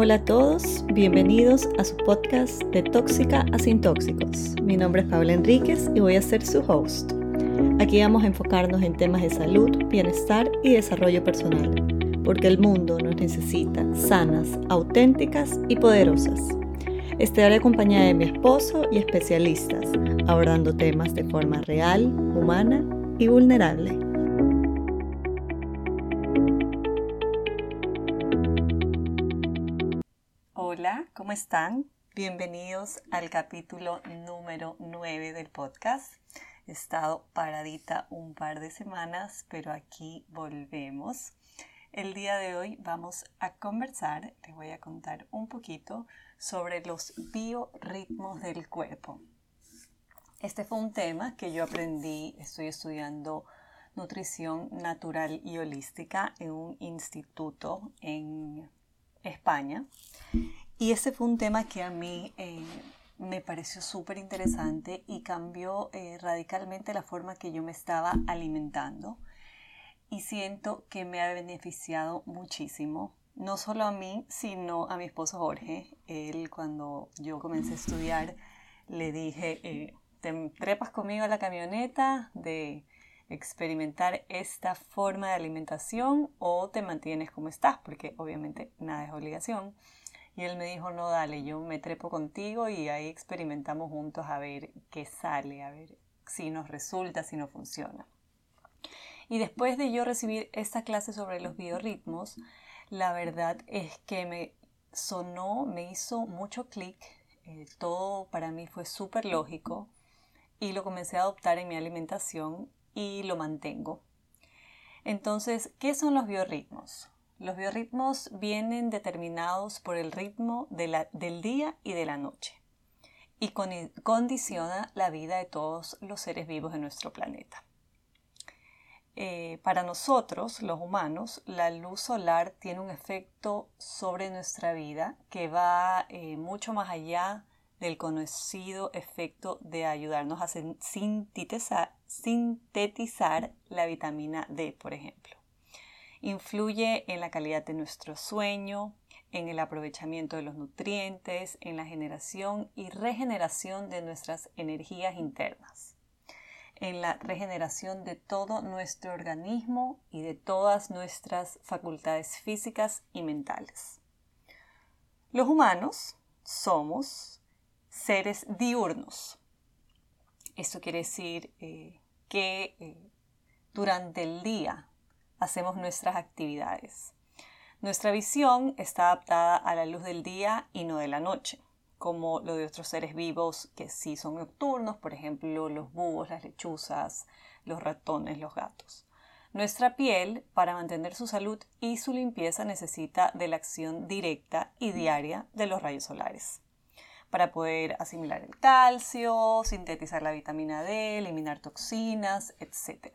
Hola a todos, bienvenidos a su podcast de Tóxica a Sin Tóxicos. Mi nombre es Paula Enríquez y voy a ser su host. Aquí vamos a enfocarnos en temas de salud, bienestar y desarrollo personal, porque el mundo nos necesita sanas, auténticas y poderosas. Estaré acompañada de mi esposo y especialistas, abordando temas de forma real, humana y vulnerable. ¿Cómo están? Bienvenidos al capítulo número 9 del podcast. He estado paradita un par de semanas, pero aquí volvemos. El día de hoy vamos a conversar, les voy a contar un poquito sobre los biorritmos del cuerpo. Este fue un tema que yo aprendí, estoy estudiando nutrición natural y holística en un instituto en España. Y ese fue un tema que a mí eh, me pareció súper interesante y cambió eh, radicalmente la forma que yo me estaba alimentando. Y siento que me ha beneficiado muchísimo, no solo a mí, sino a mi esposo Jorge. Él cuando yo comencé a estudiar le dije, eh, te trepas conmigo a la camioneta de experimentar esta forma de alimentación o te mantienes como estás, porque obviamente nada es obligación. Y él me dijo, no, dale, yo me trepo contigo y ahí experimentamos juntos a ver qué sale, a ver si nos resulta, si no funciona. Y después de yo recibir esta clase sobre los biorritmos, la verdad es que me sonó, me hizo mucho clic, eh, todo para mí fue súper lógico y lo comencé a adoptar en mi alimentación y lo mantengo. Entonces, ¿qué son los biorritmos? Los biorritmos vienen determinados por el ritmo del día y de la noche y condiciona la vida de todos los seres vivos de nuestro planeta. Eh, para nosotros, los humanos, la luz solar tiene un efecto sobre nuestra vida que va eh, mucho más allá del conocido efecto de ayudarnos a sintetizar la vitamina D, por ejemplo. Influye en la calidad de nuestro sueño, en el aprovechamiento de los nutrientes, en la generación y regeneración de nuestras energías internas, en la regeneración de todo nuestro organismo y de todas nuestras facultades físicas y mentales. Los humanos somos seres diurnos. Esto quiere decir eh, que eh, durante el día hacemos nuestras actividades. Nuestra visión está adaptada a la luz del día y no de la noche, como lo de otros seres vivos que sí son nocturnos, por ejemplo los búhos, las lechuzas, los ratones, los gatos. Nuestra piel, para mantener su salud y su limpieza, necesita de la acción directa y diaria de los rayos solares para poder asimilar el calcio, sintetizar la vitamina D, eliminar toxinas, etc.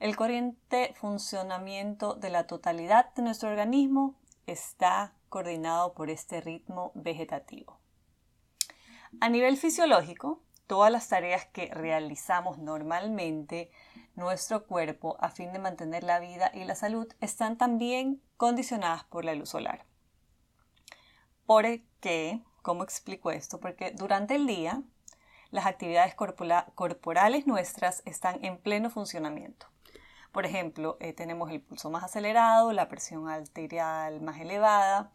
El corriente funcionamiento de la totalidad de nuestro organismo está coordinado por este ritmo vegetativo. A nivel fisiológico, todas las tareas que realizamos normalmente nuestro cuerpo a fin de mantener la vida y la salud están también condicionadas por la luz solar. Por qué ¿Cómo explico esto? Porque durante el día las actividades corporales nuestras están en pleno funcionamiento. Por ejemplo, eh, tenemos el pulso más acelerado, la presión arterial más elevada,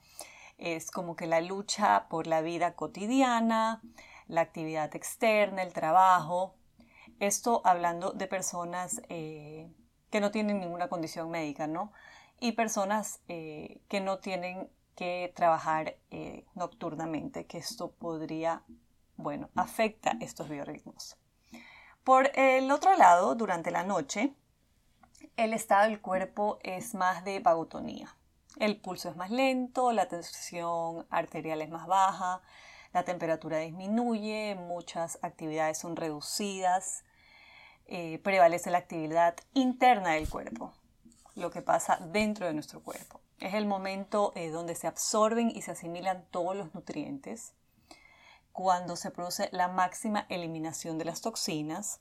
es como que la lucha por la vida cotidiana, la actividad externa, el trabajo. Esto hablando de personas eh, que no tienen ninguna condición médica, ¿no? Y personas eh, que no tienen que trabajar nocturnamente, que esto podría, bueno, afecta estos biorritmos. Por el otro lado, durante la noche, el estado del cuerpo es más de vagotonía. El pulso es más lento, la tensión arterial es más baja, la temperatura disminuye, muchas actividades son reducidas, eh, prevalece la actividad interna del cuerpo, lo que pasa dentro de nuestro cuerpo. Es el momento eh, donde se absorben y se asimilan todos los nutrientes, cuando se produce la máxima eliminación de las toxinas.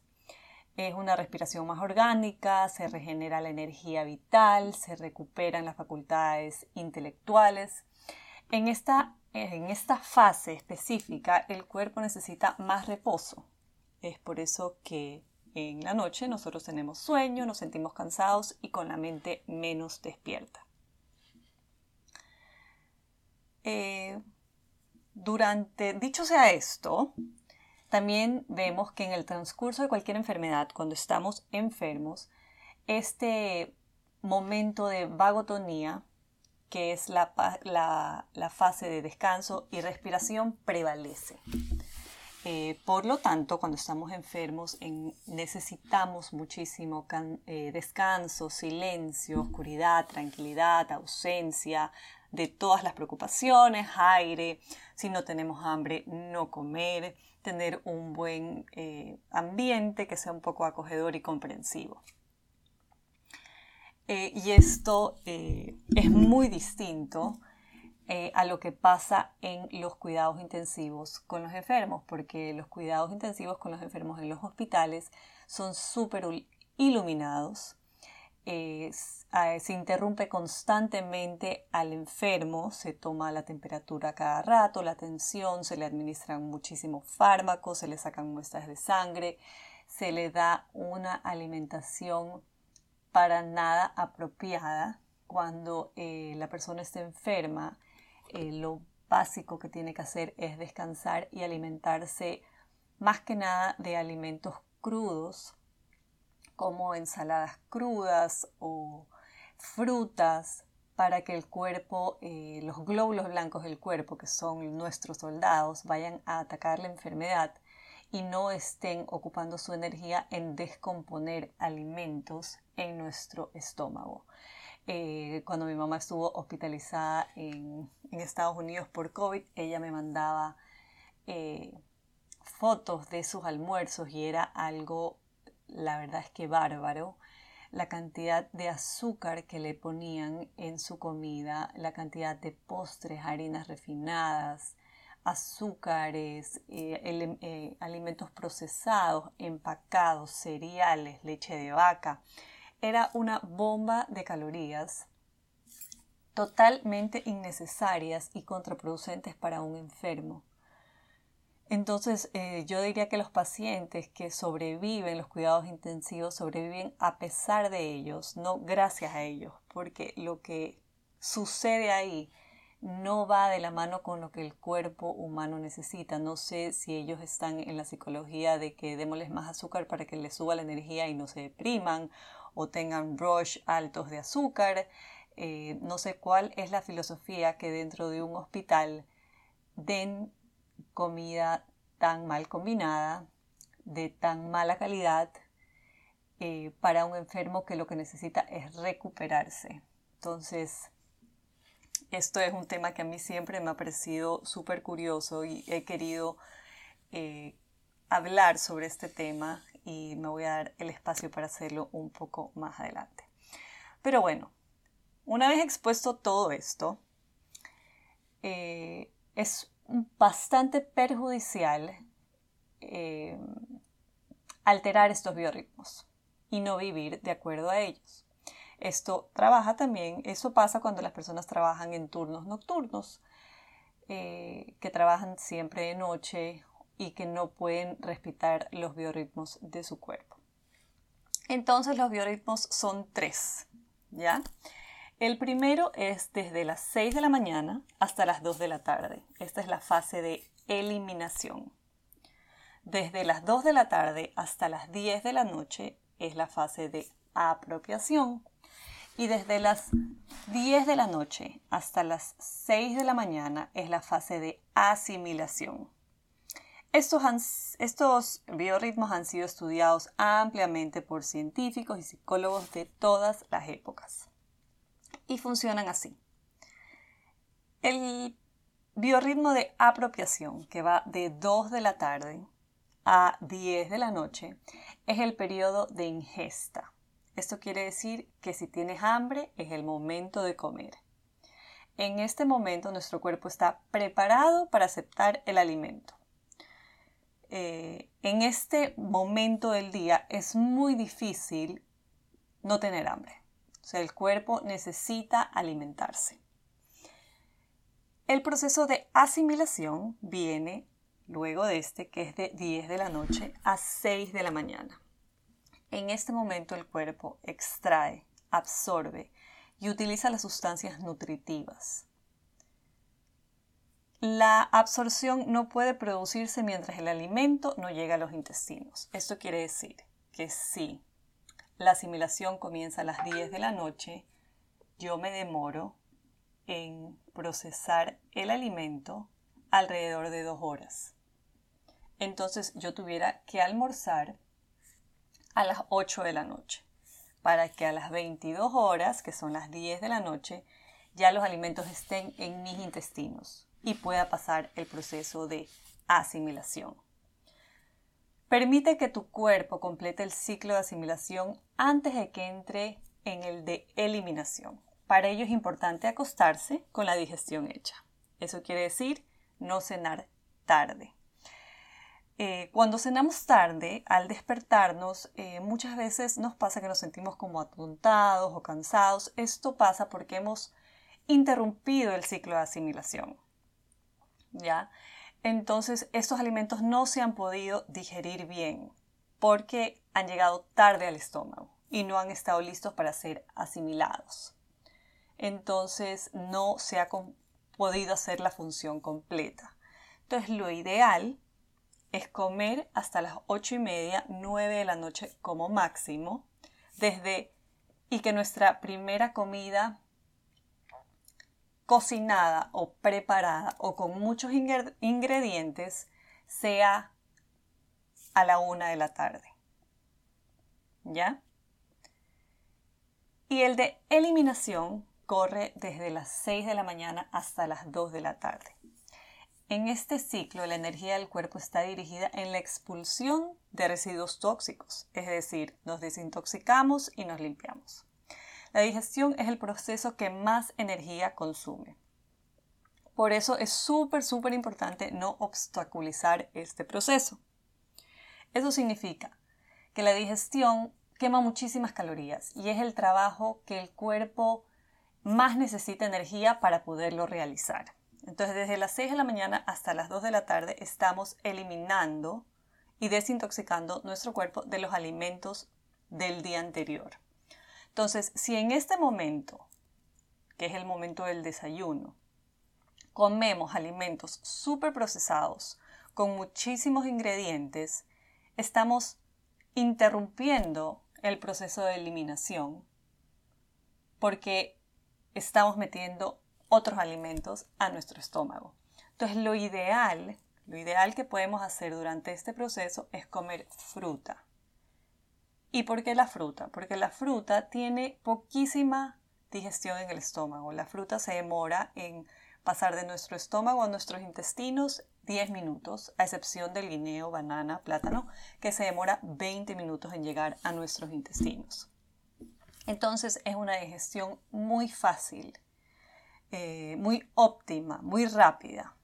Es una respiración más orgánica, se regenera la energía vital, se recuperan las facultades intelectuales. En esta, en esta fase específica el cuerpo necesita más reposo. Es por eso que en la noche nosotros tenemos sueño, nos sentimos cansados y con la mente menos despierta. Eh, durante, dicho sea esto, también vemos que en el transcurso de cualquier enfermedad, cuando estamos enfermos, este momento de vagotonía, que es la, fase de descanso y respiración, prevalece. Eh, por lo tanto, cuando estamos enfermos necesitamos muchísimo eh, descanso, silencio, oscuridad, tranquilidad, ausencia de todas las preocupaciones, aire, si no tenemos hambre, no comer, tener un buen eh, ambiente que sea un poco acogedor y comprensivo. Eh, y esto eh, es muy distinto a lo que pasa en los cuidados intensivos con los enfermos, porque los cuidados intensivos con los enfermos en los hospitales son súper iluminados, se interrumpe constantemente al enfermo, se toma la temperatura cada rato, la tensión, se le administran muchísimos fármacos, se le sacan muestras de sangre, se le da una alimentación para nada apropiada. Cuando eh, la persona está enferma, eh, lo básico que tiene que hacer es descansar y alimentarse más que nada de alimentos crudos como ensaladas crudas o frutas para que el cuerpo, eh, los glóbulos blancos del cuerpo, que son nuestros soldados, vayan a atacar la enfermedad y no estén ocupando su energía en descomponer alimentos en nuestro estómago. Eh, cuando mi mamá estuvo hospitalizada en, Estados Unidos por COVID, ella me mandaba eh, fotos de sus almuerzos y era algo la verdad es que bárbaro, la cantidad de azúcar que le ponían en su comida, la cantidad de postres, harinas refinadas, azúcares, eh, eh, alimentos procesados, empacados, cereales, leche de vaca. Era una bomba de calorías totalmente innecesarias y contraproducentes para un enfermo. Entonces, eh, yo diría que los pacientes que sobreviven los cuidados intensivos sobreviven a pesar de ellos, no gracias a ellos, porque lo que sucede ahí no va de la mano con lo que el cuerpo humano necesita. No sé si ellos están en la psicología de que démosles más azúcar para que les suba la energía y no se depriman o tengan rush altos de azúcar. Eh, no sé cuál es la filosofía que dentro de un hospital den comida tan mal combinada, de tan mala calidad, eh, para un enfermo que lo que necesita es recuperarse. Entonces, esto es un tema que a mí siempre me ha parecido súper curioso y he querido eh, hablar sobre este tema y me voy a dar el espacio para hacerlo un poco más adelante. Pero bueno, una vez expuesto todo esto, eh, es bastante perjudicial eh, alterar estos biorritmos y no vivir de acuerdo a ellos. Esto trabaja también, eso pasa cuando las personas trabajan en turnos nocturnos, eh, que trabajan siempre de noche y que no pueden respetar los biorritmos de su cuerpo. Entonces los biorritmos son tres, ¿ya? El primero es desde las 6 de la mañana hasta las 2 de la tarde. Esta es la fase de eliminación. Desde las 2 de la tarde hasta las 10 de la noche es la fase de apropiación. Y desde las 10 de la noche hasta las 6 de la mañana es la fase de asimilación. Estos, estos, biorritmos han sido estudiados ampliamente por científicos y psicólogos de todas las épocas y funcionan así. El biorritmo de apropiación, que va de 2 de la tarde a 10 de la noche, es el periodo de ingesta. Esto quiere decir que si tienes hambre es el momento de comer. En este momento nuestro cuerpo está preparado para aceptar el alimento. Eh, en este momento del día es muy difícil no tener hambre. O sea, el cuerpo necesita alimentarse. El proceso de asimilación viene luego de este, que es de 10 de la noche a 6 de la mañana. En este momento el cuerpo extrae, absorbe y utiliza las sustancias nutritivas. La absorción no puede producirse mientras el alimento no llega a los intestinos. Esto quiere decir que si la asimilación comienza a las 10 de la noche, yo me demoro en procesar el alimento alrededor de dos horas. Entonces yo tuviera que almorzar a las 8 de la noche para que a las 22 horas, que son las 10 de la noche, ya los alimentos estén en mis intestinos y pueda pasar el proceso de asimilación. Permite que tu cuerpo complete el ciclo de asimilación antes de que entre en el de eliminación. Para ello es importante acostarse con la digestión hecha. Eso quiere decir no cenar tarde. Eh, cuando cenamos tarde, al despertarnos, eh, muchas veces nos pasa que nos sentimos como atontados o cansados. Esto pasa porque hemos interrumpido el ciclo de asimilación. ¿Ya? Entonces, estos alimentos no se han podido digerir bien porque han llegado tarde al estómago y no han estado listos para ser asimilados. Entonces, no se ha podido hacer la función completa. Entonces, lo ideal es comer hasta las ocho y media, 9 de la noche como máximo, desde y que nuestra primera comida cocinada o preparada o con muchos ingredientes sea a la una de la tarde. ¿Ya? Y el de eliminación corre desde las 6 de la mañana hasta las 2 de la tarde. En este ciclo, la energía del cuerpo está dirigida en la expulsión de residuos tóxicos, es decir, nos desintoxicamos y nos limpiamos. La digestión es el proceso que más energía consume. Por eso es súper, súper importante no obstaculizar este proceso. Eso significa que la digestión quema muchísimas calorías y es el trabajo que el cuerpo más necesita energía para poderlo realizar. Entonces, desde las 6 de la mañana hasta las 2 de la tarde estamos eliminando y desintoxicando nuestro cuerpo de los alimentos del día anterior. Entonces, si en este momento, que es el momento del desayuno, comemos alimentos súper procesados con muchísimos ingredientes, estamos interrumpiendo el proceso de eliminación porque estamos metiendo otros alimentos a nuestro estómago. Entonces lo ideal, lo ideal que podemos hacer durante este proceso es comer fruta. ¿Y por qué la fruta? Porque la fruta tiene poquísima digestión en el estómago. La fruta se demora en pasar de nuestro estómago a nuestros intestinos 10 minutos, a excepción del guineo, banana, plátano, que se demora 20 minutos en llegar a nuestros intestinos. Entonces es una digestión muy fácil eh, muy óptima, muy rápida.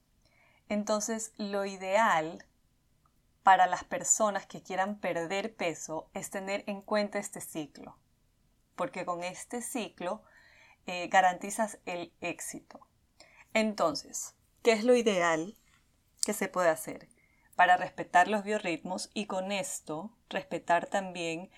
Entonces, lo ideal para las personas que quieran perder peso es tener en cuenta este ciclo, porque con este ciclo eh, garantizas el éxito. Entonces, ¿qué es lo ideal que se puede hacer? Para respetar los biorritmos y con esto respetar también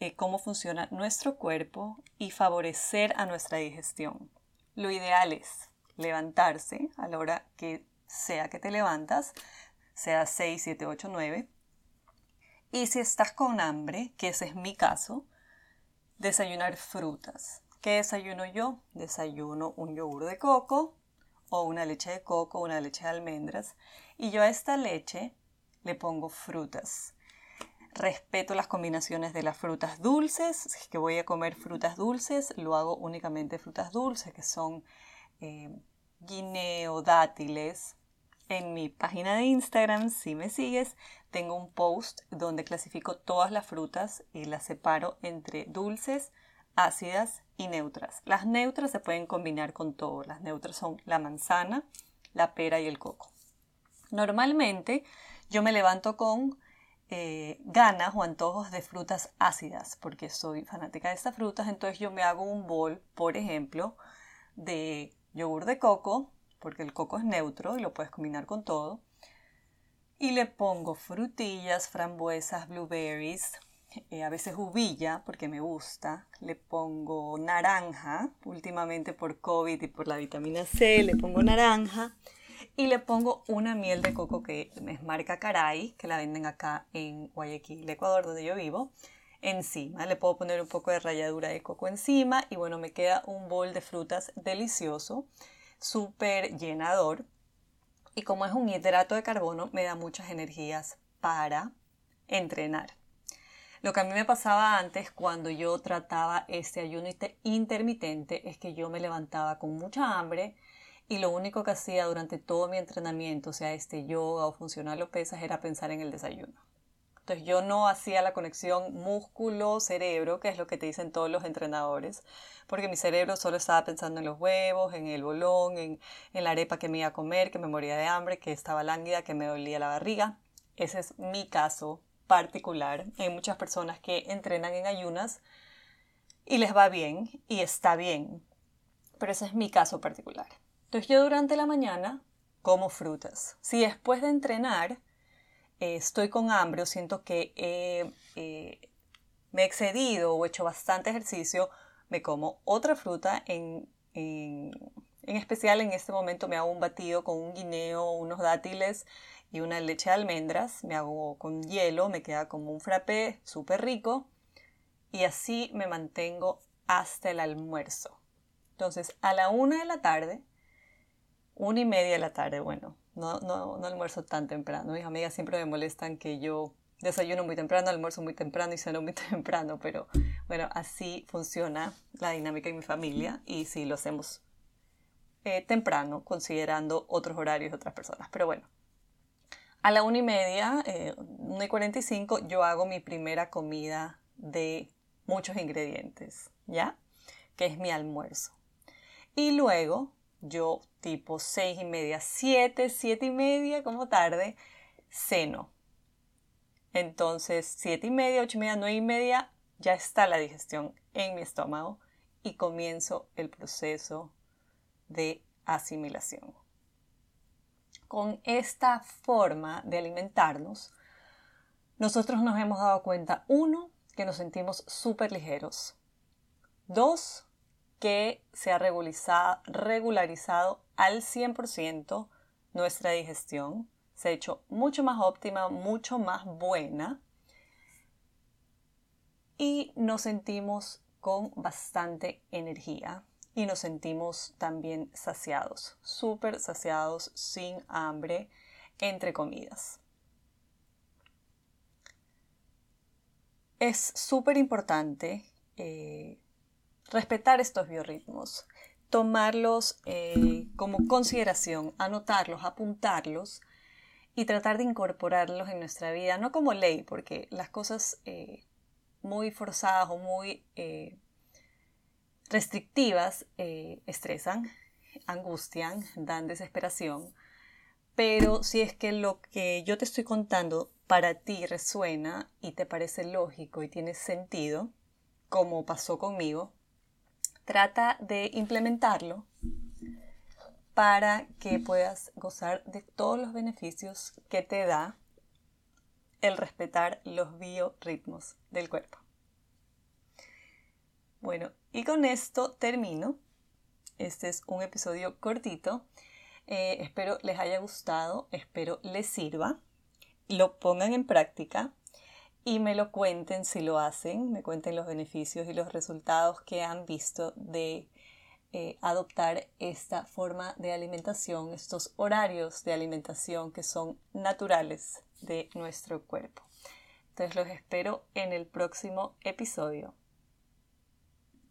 eh, cómo funciona nuestro cuerpo y favorecer a nuestra digestión. Lo ideal es levantarse a la hora que sea que te levantas, sea 6, 7, 8, 9. Y si estás con hambre, que ese es mi caso, desayunar frutas. ¿Qué desayuno yo? Desayuno un yogur de coco o una leche de coco, una leche de almendras. Y yo a esta leche le pongo frutas. Respeto las combinaciones de las frutas dulces. Si es que voy a comer frutas dulces, lo hago únicamente frutas dulces, que son eh, guineo, dátiles. En mi página de Instagram, si me sigues, tengo un post donde clasifico todas las frutas y las separo entre dulces, ácidas y neutras. Las neutras se pueden combinar con todo. Las neutras son la manzana, la pera y el coco. Normalmente yo me levanto con eh, ganas o antojos de frutas ácidas, porque soy fanática de estas frutas, entonces yo me hago un bol, por ejemplo, de yogur de coco porque el coco es neutro y lo puedes combinar con todo. Y le pongo frutillas, frambuesas, blueberries, eh, a veces uvilla porque me gusta. Le pongo naranja, últimamente por COVID y por la vitamina C, le pongo naranja. Y le pongo una miel de coco que es marca Caray, que la venden acá en Guayaquil, Ecuador, donde yo vivo encima. Le puedo poner un poco de ralladura de coco encima y bueno, me queda un bol de frutas delicioso, súper llenador. Y como es un hidrato de carbono, me da muchas energías para entrenar. Lo que a mí me pasaba antes cuando yo trataba este ayuno intermitente es que yo me levantaba con mucha hambre y lo único que hacía durante todo mi entrenamiento, sea este yoga o funcional o pesas, era pensar en el desayuno. Entonces yo no hacía la conexión músculo-cerebro, que es lo que te dicen todos los entrenadores, porque mi cerebro solo estaba pensando en los huevos, en el bolón, en, la arepa que me iba a comer, que me moría de hambre, que estaba lánguida, que me dolía la barriga. Ese es mi caso particular. Hay muchas personas que entrenan en ayunas y les va bien y está bien, pero ese es mi caso particular. Entonces yo durante la mañana como frutas. Si después de entrenar eh, estoy con hambre o siento que eh, me he excedido o he hecho bastante ejercicio, me como otra fruta. En, en, en, especial en este momento me hago un batido con un guineo, unos dátiles y una leche de almendras. Me hago con hielo, me queda como un frappé súper rico. Y así me mantengo hasta el almuerzo. Entonces, a la una de la tarde, una y media de la tarde, bueno, no, no, no almuerzo tan temprano. Mis amigas siempre me molestan que yo desayuno muy temprano, almuerzo muy temprano y ceno muy temprano, pero bueno, así funciona la dinámica en mi familia y sí lo hacemos eh, temprano, considerando otros horarios de otras personas. Pero bueno, a la una y media, eh, una y cuarenta y cinco, yo hago mi primera comida de muchos ingredientes, ¿ya? Que es mi almuerzo. Y luego yo tipo seis y media, siete, siete y media como tarde, ceno. Entonces, siete y media, ocho y media, nueve y media, ya está la digestión en mi estómago y comienzo el proceso de asimilación. Con esta forma de alimentarnos, nosotros nos hemos dado cuenta, uno, que nos sentimos súper ligeros. Dos, que se ha regularizado, al 100% nuestra digestión, se ha hecho mucho más óptima, mucho más buena y nos sentimos con bastante energía y nos sentimos también saciados, súper saciados, sin hambre entre comidas. Es súper importante eh, respetar estos biorritmos, tomarlos eh, como consideración, anotarlos, apuntarlos y tratar de incorporarlos en nuestra vida, no como ley, porque las cosas eh, muy forzadas o muy eh, restrictivas estresan, angustian, dan desesperación, pero si es que lo que yo te estoy contando para ti resuena y te parece lógico y tiene sentido, como pasó conmigo, Trata de implementarlo para que puedas gozar de todos los beneficios que te da el respetar los biorritmos del cuerpo. Bueno, y con esto termino. Este es un episodio cortito. Eh, espero les haya gustado, espero les sirva, lo pongan en práctica y me lo cuenten si lo hacen, me cuenten los beneficios y los resultados que han visto de eh, adoptar esta forma de alimentación, estos horarios de alimentación que son naturales de nuestro cuerpo. Entonces los espero en el próximo episodio.